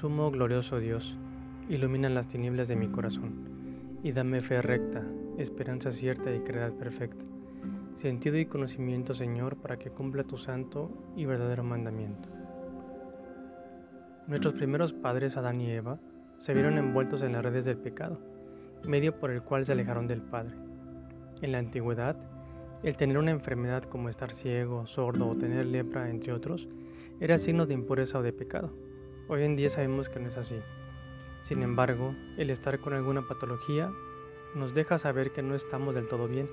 Sumo glorioso Dios, ilumina las tinieblas de mi corazón y dame fe recta, esperanza cierta y caridad perfecta, sentido y conocimiento, Señor, para que cumpla tu santo y verdadero mandamiento. Nuestros primeros padres, Adán y Eva, se vieron envueltos en las redes del pecado, medio por el cual se alejaron del Padre. En la antigüedad, el tener una enfermedad como estar ciego, sordo o tener lepra, entre otros, era signo de impureza o de pecado. Hoy en día sabemos que no es así. Sin embargo, el estar con alguna patología nos deja saber que no estamos del todo bien.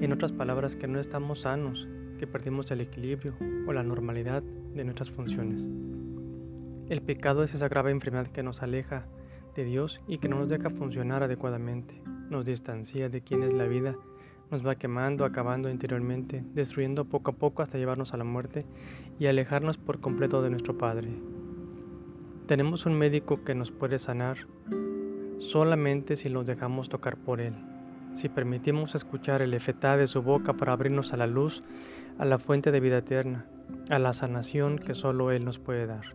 En otras palabras, que no estamos sanos, que perdimos el equilibrio o la normalidad de nuestras funciones. El pecado es esa grave enfermedad que nos aleja de Dios y que no nos deja funcionar adecuadamente, nos distancia de quien es la vida, nos va quemando, acabando interiormente, destruyendo poco a poco hasta llevarnos a la muerte y alejarnos por completo de nuestro Padre. Tenemos un médico que nos puede sanar solamente si nos dejamos tocar por Él, si permitimos escuchar el efetá de su boca para abrirnos a la luz, a la fuente de vida eterna, a la sanación que solo Él nos puede dar.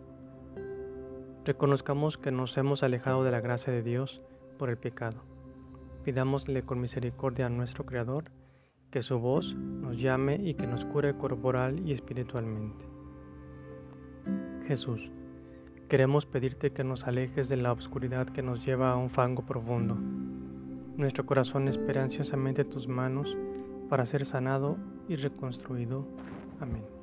Reconozcamos que nos hemos alejado de la gracia de Dios por el pecado. Pidámosle con misericordia a nuestro Creador que su voz nos llame y que nos cure corporal y espiritualmente. Jesús, queremos pedirte que nos alejes de la oscuridad que nos lleva a un fango profundo. Nuestro corazón espera ansiosamente tus manos para ser sanado y reconstruido. Amén.